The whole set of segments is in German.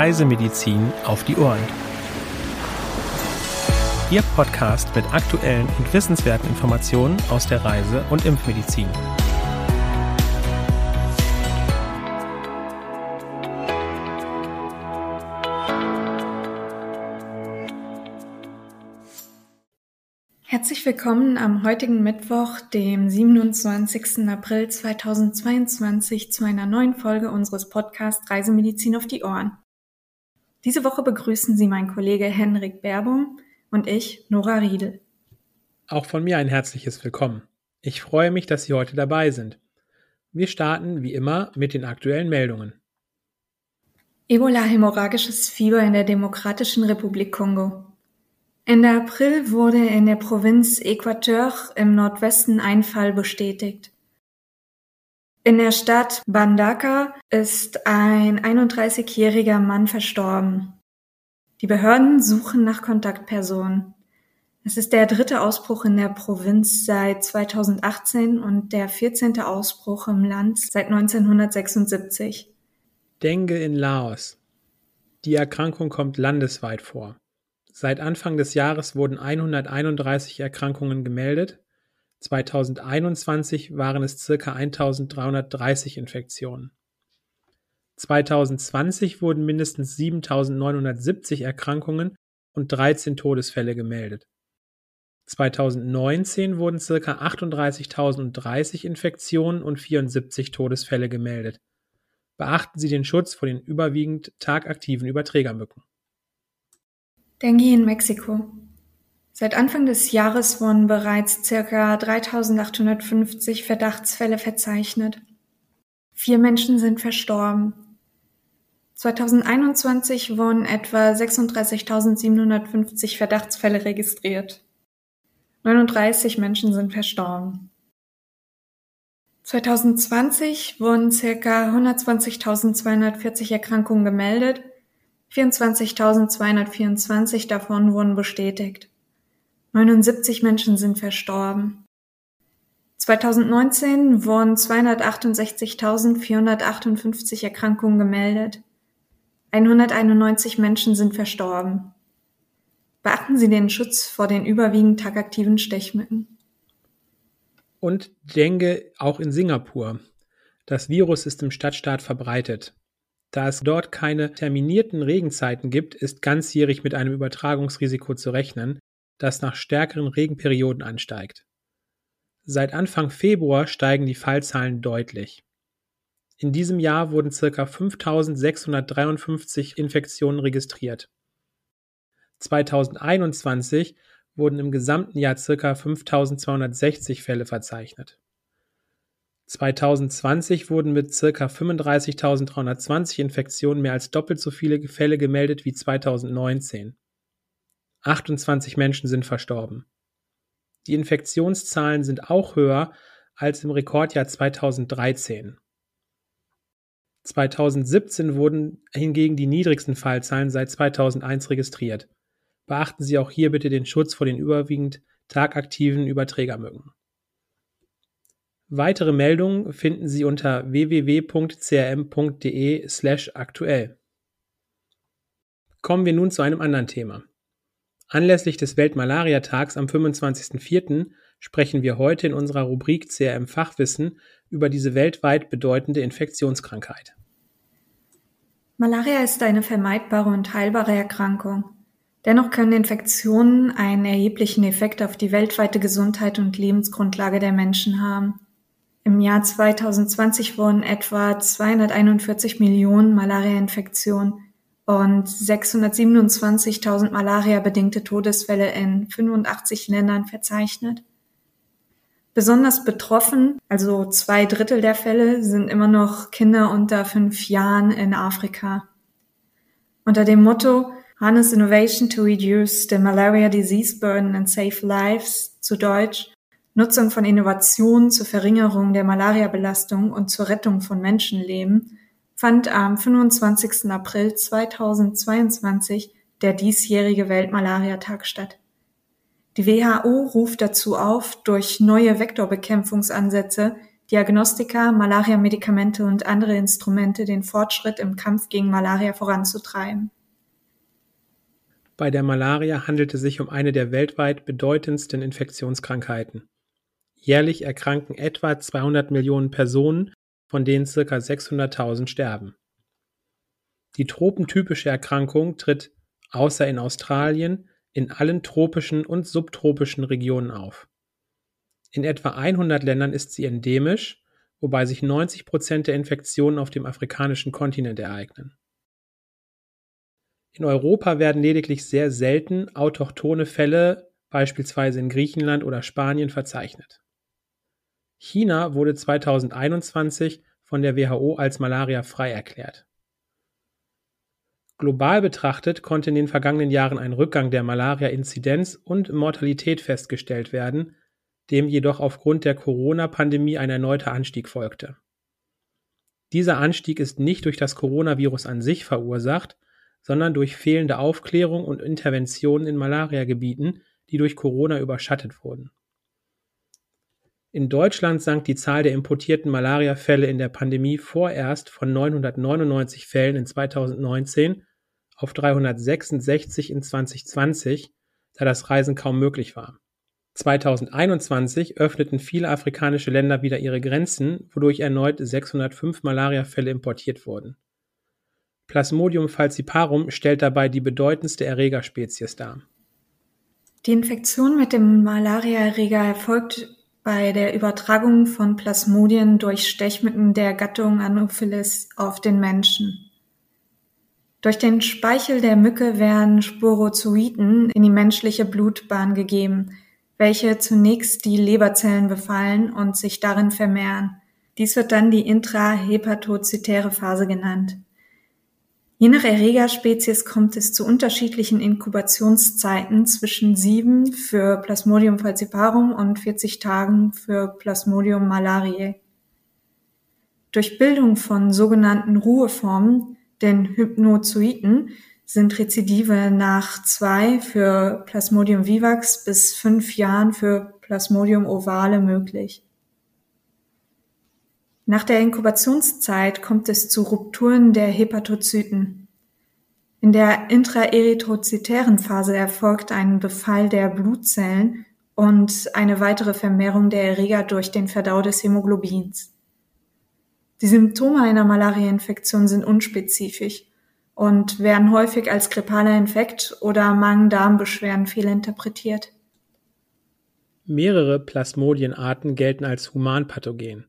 Reisemedizin auf die Ohren. Ihr Podcast mit aktuellen und wissenswerten Informationen aus der Reise- und Impfmedizin. Herzlich willkommen am heutigen Mittwoch, dem 27. April 2022 zu einer neuen Folge unseres Podcasts Reisemedizin auf die Ohren. Diese Woche begrüßen Sie mein Kollege Henrik Berbum und ich, Nora Riedel. Auch von mir ein herzliches Willkommen. Ich freue mich, dass Sie heute dabei sind. Wir starten wie immer mit den aktuellen Meldungen. Ebola-hämorrhagisches Fieber in der Demokratischen Republik Kongo. Ende April wurde in der Provinz Équateur im Nordwesten ein Fall bestätigt. In der Stadt Bandaka ist ein 31-jähriger Mann verstorben. Die Behörden suchen nach Kontaktpersonen. Es ist der dritte Ausbruch in der Provinz seit 2018 und der 14. Ausbruch im Land seit 1976. Dengue in Laos. Die Erkrankung kommt landesweit vor. Seit Anfang des Jahres wurden 131 Erkrankungen gemeldet, 2021 waren es circa 1330 Infektionen. 2020 wurden mindestens 7970 Erkrankungen und 13 Todesfälle gemeldet. 2019 wurden circa 38.030 Infektionen und 74 Todesfälle gemeldet. Beachten Sie den Schutz vor den überwiegend tagaktiven Überträgermücken. Dengue in Mexiko. Seit Anfang des Jahres wurden bereits circa 3850 Verdachtsfälle verzeichnet. Vier Menschen sind verstorben. 2021 wurden etwa 36.750 Verdachtsfälle registriert. 39 Menschen sind verstorben. 2020 wurden circa 120.240 Erkrankungen gemeldet, 24.224 davon wurden bestätigt. 79 Menschen sind verstorben. 2019 wurden 268.458 Erkrankungen gemeldet. 191 Menschen sind verstorben. Beachten Sie den Schutz vor den überwiegend tagaktiven Stechmücken. Und Dengue auch in Singapur. Das Virus ist im Stadtstaat verbreitet. Da es dort keine terminierten Regenzeiten gibt, ist ganzjährig mit einem Übertragungsrisiko zu rechnen, das nach stärkeren Regenperioden ansteigt. Seit Anfang Februar steigen die Fallzahlen deutlich. In diesem Jahr wurden ca. 5653 Infektionen registriert. 2021 wurden im gesamten Jahr ca. 5260 Fälle verzeichnet. 2020 wurden mit ca. 35.320 Infektionen mehr als doppelt so viele Fälle gemeldet wie 2019. 28 Menschen sind verstorben. Die Infektionszahlen sind auch höher als im Rekordjahr 2013. 2017 wurden hingegen die niedrigsten Fallzahlen seit 2001 registriert. Beachten Sie auch hier bitte den Schutz vor den überwiegend tagaktiven Überträgermücken. Weitere Meldungen finden Sie unter www.crm.de/aktuell. Kommen wir nun zu einem anderen Thema. Anlässlich des Weltmalariatags am 25.04. sprechen wir heute in unserer Rubrik CRM Fachwissen über diese weltweit bedeutende Infektionskrankheit. Malaria ist eine vermeidbare und heilbare Erkrankung. Dennoch können Infektionen einen erheblichen Effekt auf die weltweite Gesundheit und Lebensgrundlage der Menschen haben. Im Jahr 2020 wurden etwa 241 Millionen Malaria-Infektionen und 627.000 Malaria-bedingte Todesfälle in 85 Ländern verzeichnet. Besonders betroffen, also zwei Drittel der Fälle, sind immer noch Kinder unter fünf Jahren in Afrika. Unter dem Motto Harness Innovation to Reduce the Malaria Disease Burden and Save Lives, zu Deutsch Nutzung von Innovationen zur Verringerung der Malariabelastung und zur Rettung von Menschenleben fand am 25. April 2022 der diesjährige Weltmalariatag statt. Die WHO ruft dazu auf, durch neue Vektorbekämpfungsansätze Diagnostika, Malaria-Medikamente und andere Instrumente den Fortschritt im Kampf gegen Malaria voranzutreiben. Bei der Malaria handelt es sich um eine der weltweit bedeutendsten Infektionskrankheiten. Jährlich erkranken etwa 200 Millionen Personen, von denen ca. 600.000 sterben. Die tropentypische Erkrankung tritt außer in Australien in allen tropischen und subtropischen Regionen auf. In etwa 100 Ländern ist sie endemisch, wobei sich 90 Prozent der Infektionen auf dem afrikanischen Kontinent ereignen. In Europa werden lediglich sehr selten autochthone Fälle, beispielsweise in Griechenland oder Spanien, verzeichnet. China wurde 2021 von der WHO als malariafrei erklärt. Global betrachtet konnte in den vergangenen Jahren ein Rückgang der Malaria-Inzidenz und Mortalität festgestellt werden, dem jedoch aufgrund der Corona-Pandemie ein erneuter Anstieg folgte. Dieser Anstieg ist nicht durch das Coronavirus an sich verursacht, sondern durch fehlende Aufklärung und Interventionen in Malariagebieten, die durch Corona überschattet wurden. In Deutschland sank die Zahl der importierten Malariafälle in der Pandemie vorerst von 999 Fällen in 2019 auf 366 in 2020, da das Reisen kaum möglich war. 2021 öffneten viele afrikanische Länder wieder ihre Grenzen, wodurch erneut 605 Malariafälle importiert wurden. Plasmodium falciparum stellt dabei die bedeutendste Erregerspezies dar. Die Infektion mit dem Malariaerreger erfolgt bei der Übertragung von Plasmodien durch Stechmücken der Gattung Anopheles auf den Menschen. Durch den Speichel der Mücke werden Sporozoiten in die menschliche Blutbahn gegeben, welche zunächst die Leberzellen befallen und sich darin vermehren. Dies wird dann die intrahepatozytäre Phase genannt. Je nach Erregerspezies kommt es zu unterschiedlichen Inkubationszeiten zwischen sieben für Plasmodium falciparum und 40 Tagen für Plasmodium malariae. Durch Bildung von sogenannten Ruheformen den Hypnozoiten sind Rezidive nach zwei für Plasmodium vivax bis fünf Jahren für Plasmodium ovale möglich. Nach der Inkubationszeit kommt es zu Rupturen der Hepatozyten. In der intraerythrozytären Phase erfolgt ein Befall der Blutzellen und eine weitere Vermehrung der Erreger durch den Verdau des Hämoglobins. Die Symptome einer Malariainfektion sind unspezifisch und werden häufig als grippaler Infekt oder Magen-Darm-Beschwerden fehlinterpretiert. Mehrere Plasmodienarten gelten als humanpathogen.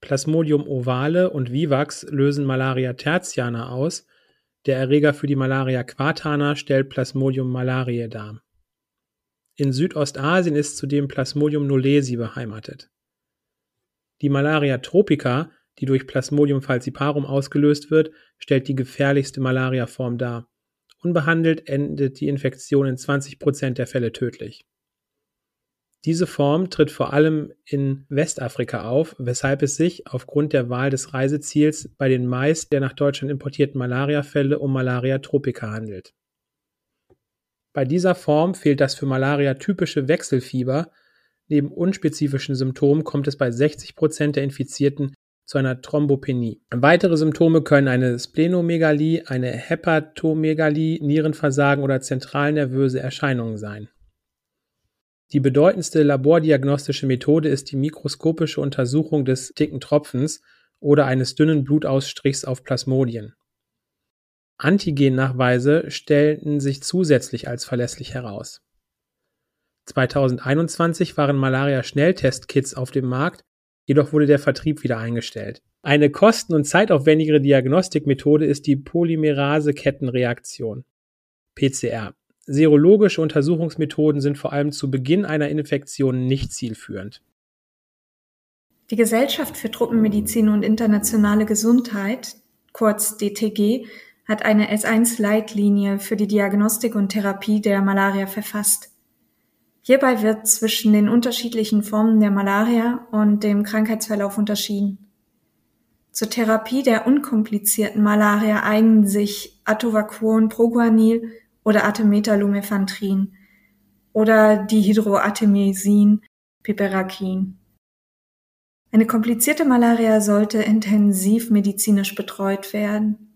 Plasmodium ovale und vivax lösen Malaria tertiana aus, der Erreger für die Malaria quatana stellt Plasmodium malariae dar. In Südostasien ist zudem Plasmodium knowlesi beheimatet. Die Malaria tropica die durch Plasmodium falciparum ausgelöst wird, stellt die gefährlichste Malariaform dar. Unbehandelt endet die Infektion in 20 Prozent der Fälle tödlich. Diese Form tritt vor allem in Westafrika auf, weshalb es sich aufgrund der Wahl des Reiseziels bei den meist der nach Deutschland importierten Malariafälle um Malaria tropica handelt. Bei dieser Form fehlt das für Malaria typische Wechselfieber. Neben unspezifischen Symptomen kommt es bei 60 Prozent der Infizierten zu einer Thrombopenie. Weitere Symptome können eine Splenomegalie, eine Hepatomegalie, Nierenversagen oder zentralnervöse Erscheinungen sein. Die bedeutendste labordiagnostische Methode ist die mikroskopische Untersuchung des dicken Tropfens oder eines dünnen Blutausstrichs auf Plasmodien. Antigennachweise stellten sich zusätzlich als verlässlich heraus. 2021 waren Malaria-Schnelltestkits auf dem Markt, Jedoch wurde der Vertrieb wieder eingestellt. Eine kosten- und zeitaufwendigere Diagnostikmethode ist die Polymerase-Kettenreaktion (PCR). Serologische Untersuchungsmethoden sind vor allem zu Beginn einer Infektion nicht zielführend. Die Gesellschaft für Truppenmedizin und internationale Gesundheit, kurz DTG, hat eine S1-Leitlinie für die Diagnostik und Therapie der Malaria verfasst. Hierbei wird zwischen den unterschiedlichen Formen der Malaria und dem Krankheitsverlauf unterschieden. Zur Therapie der unkomplizierten Malaria eignen sich Atovaquon Proguanil oder Artemether-Lumefantrine oder Dihydroartemesin Piperaquin. Eine komplizierte Malaria sollte intensiv medizinisch betreut werden.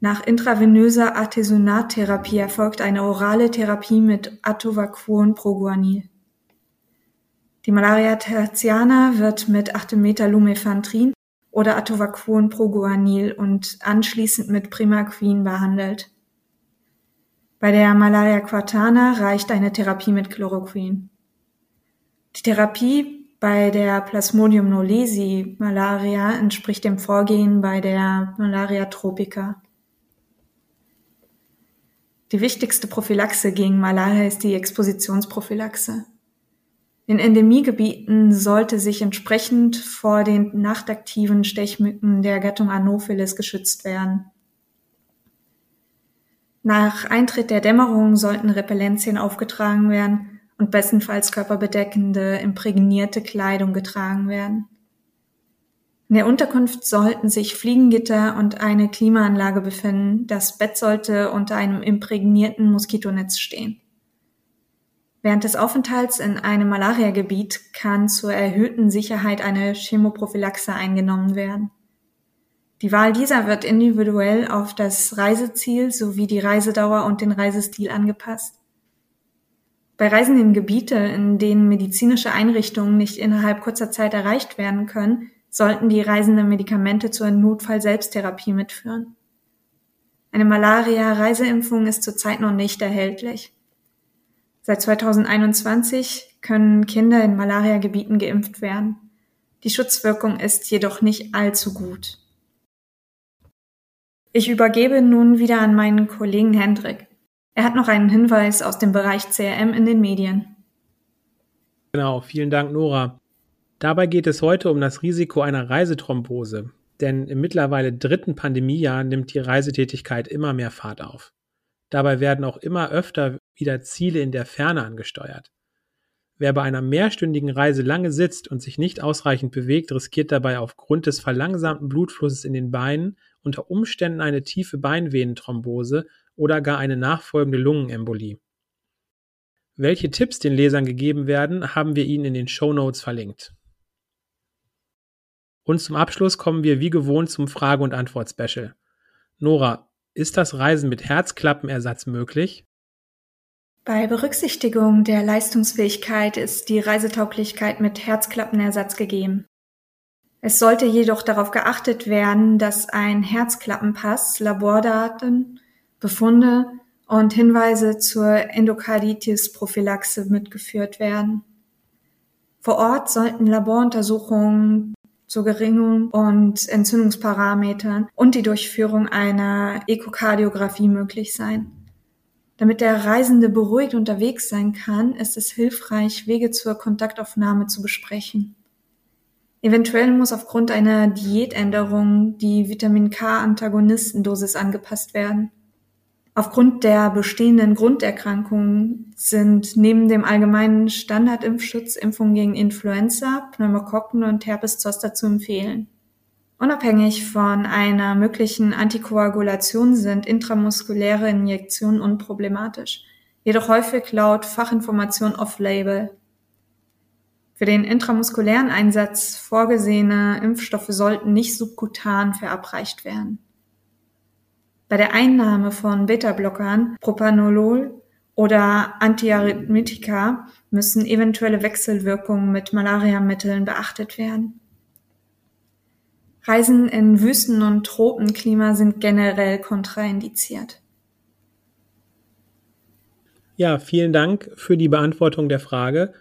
Nach intravenöser Artesunattherapie erfolgt eine orale Therapie mit Atovaquon Proguanil. Die Malaria tertiana wird mit Artemether-Lumefantrine oder Atovaquon Proguanil und anschließend mit Primaquin behandelt. Bei der Malaria quartana reicht eine Therapie mit Chloroquin. Die Therapie bei der Plasmodium knowlesi Malaria entspricht dem Vorgehen bei der Malaria tropica. Die wichtigste Prophylaxe gegen Malaria ist die Expositionsprophylaxe. In Endemiegebieten sollte sich entsprechend vor den nachtaktiven Stechmücken der Gattung Anopheles geschützt werden. Nach Eintritt der Dämmerung sollten Repellenzien aufgetragen werden und bestenfalls körperbedeckende, imprägnierte Kleidung getragen werden. In der Unterkunft sollten sich Fliegengitter und eine Klimaanlage befinden. Das Bett sollte unter einem imprägnierten Moskitonetz stehen. Während des Aufenthalts in einem Malariagebiet kann zur erhöhten Sicherheit eine Chemoprophylaxe eingenommen werden. Die Wahl dieser wird individuell auf das Reiseziel sowie die Reisedauer und den Reisestil angepasst. Bei Reisen in Gebiete, in denen medizinische Einrichtungen nicht innerhalb kurzer Zeit erreicht werden können, sollten die Reisenden Medikamente zur Notfall-Selbsttherapie mitführen. Eine Malaria-Reiseimpfung ist zurzeit noch nicht erhältlich. Seit 2021 können Kinder in Malariagebieten geimpft werden. Die Schutzwirkung ist jedoch nicht allzu gut. Ich übergebe nun wieder an meinen Kollegen Hendrik. Er hat noch einen Hinweis aus dem Bereich CRM in den Medien. Genau, vielen Dank, Nora. Dabei geht es heute um das Risiko einer Reisethrombose, denn im mittlerweile dritten Pandemiejahr nimmt die Reisetätigkeit immer mehr Fahrt auf. Dabei werden auch immer öfter wieder Ziele in der Ferne angesteuert. Wer bei einer mehrstündigen Reise lange sitzt und sich nicht ausreichend bewegt, riskiert dabei aufgrund des verlangsamten Blutflusses in den Beinen unter Umständen eine tiefe Beinvenenthrombose oder gar eine nachfolgende Lungenembolie. Welche Tipps den Lesern gegeben werden, haben wir Ihnen in den Show Notes verlinkt. Und zum Abschluss kommen wir wie gewohnt zum Frage- und Antwort-Special. Nora, ist das Reisen mit Herzklappenersatz möglich? Bei Berücksichtigung der Leistungsfähigkeit ist die Reisetauglichkeit mit Herzklappenersatz gegeben. Es sollte jedoch darauf geachtet werden, dass ein Herzklappenpass, Labordaten, Befunde und Hinweise zur Endokarditis-Prophylaxe mitgeführt werden. Vor Ort sollten Laboruntersuchungen zur Geringung und Entzündungsparametern und die Durchführung einer Ekokardiographie möglich sein. Damit der Reisende beruhigt unterwegs sein kann, ist es hilfreich, Wege zur Kontaktaufnahme zu besprechen. Eventuell muss aufgrund einer Diätänderung die Vitamin K-Antagonistendosis angepasst werden. Aufgrund der bestehenden Grunderkrankungen sind neben dem allgemeinen Standardimpfschutz Impfungen gegen Influenza, Pneumokokken und Herpes Zoster zu empfehlen. Unabhängig von einer möglichen Antikoagulation sind intramuskuläre Injektionen unproblematisch, jedoch häufig laut Fachinformation off-label. Für den intramuskulären Einsatz vorgesehene Impfstoffe sollten nicht subkutan verabreicht werden. Bei der Einnahme von Beta-Blockern, Propanolol oder Antiarrhythmitika müssen eventuelle Wechselwirkungen mit Malariamitteln beachtet werden. Reisen in Wüsten- und Tropenklima sind generell kontraindiziert. Ja, vielen Dank für die Beantwortung der Frage.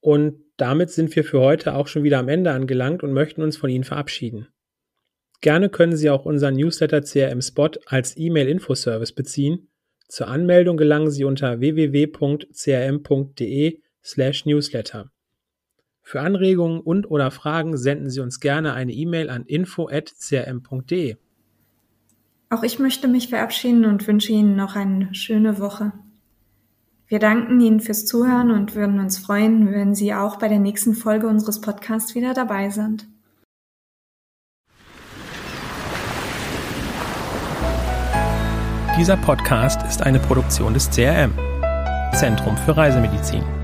Und damit sind wir für heute auch schon wieder am Ende angelangt und möchten uns von Ihnen verabschieden. Gerne können Sie auch unseren Newsletter CRM Spot als E-Mail-Infoservice beziehen. Zur Anmeldung gelangen Sie unter www.crm.de/newsletter. Für Anregungen und oder Fragen senden Sie uns gerne eine E-Mail an info@crm.de. Auch ich möchte mich verabschieden und wünsche Ihnen noch eine schöne Woche. Wir danken Ihnen fürs Zuhören und würden uns freuen, wenn Sie auch bei der nächsten Folge unseres Podcasts wieder dabei sind. Dieser Podcast ist eine Produktion des CRM, Zentrum für Reisemedizin.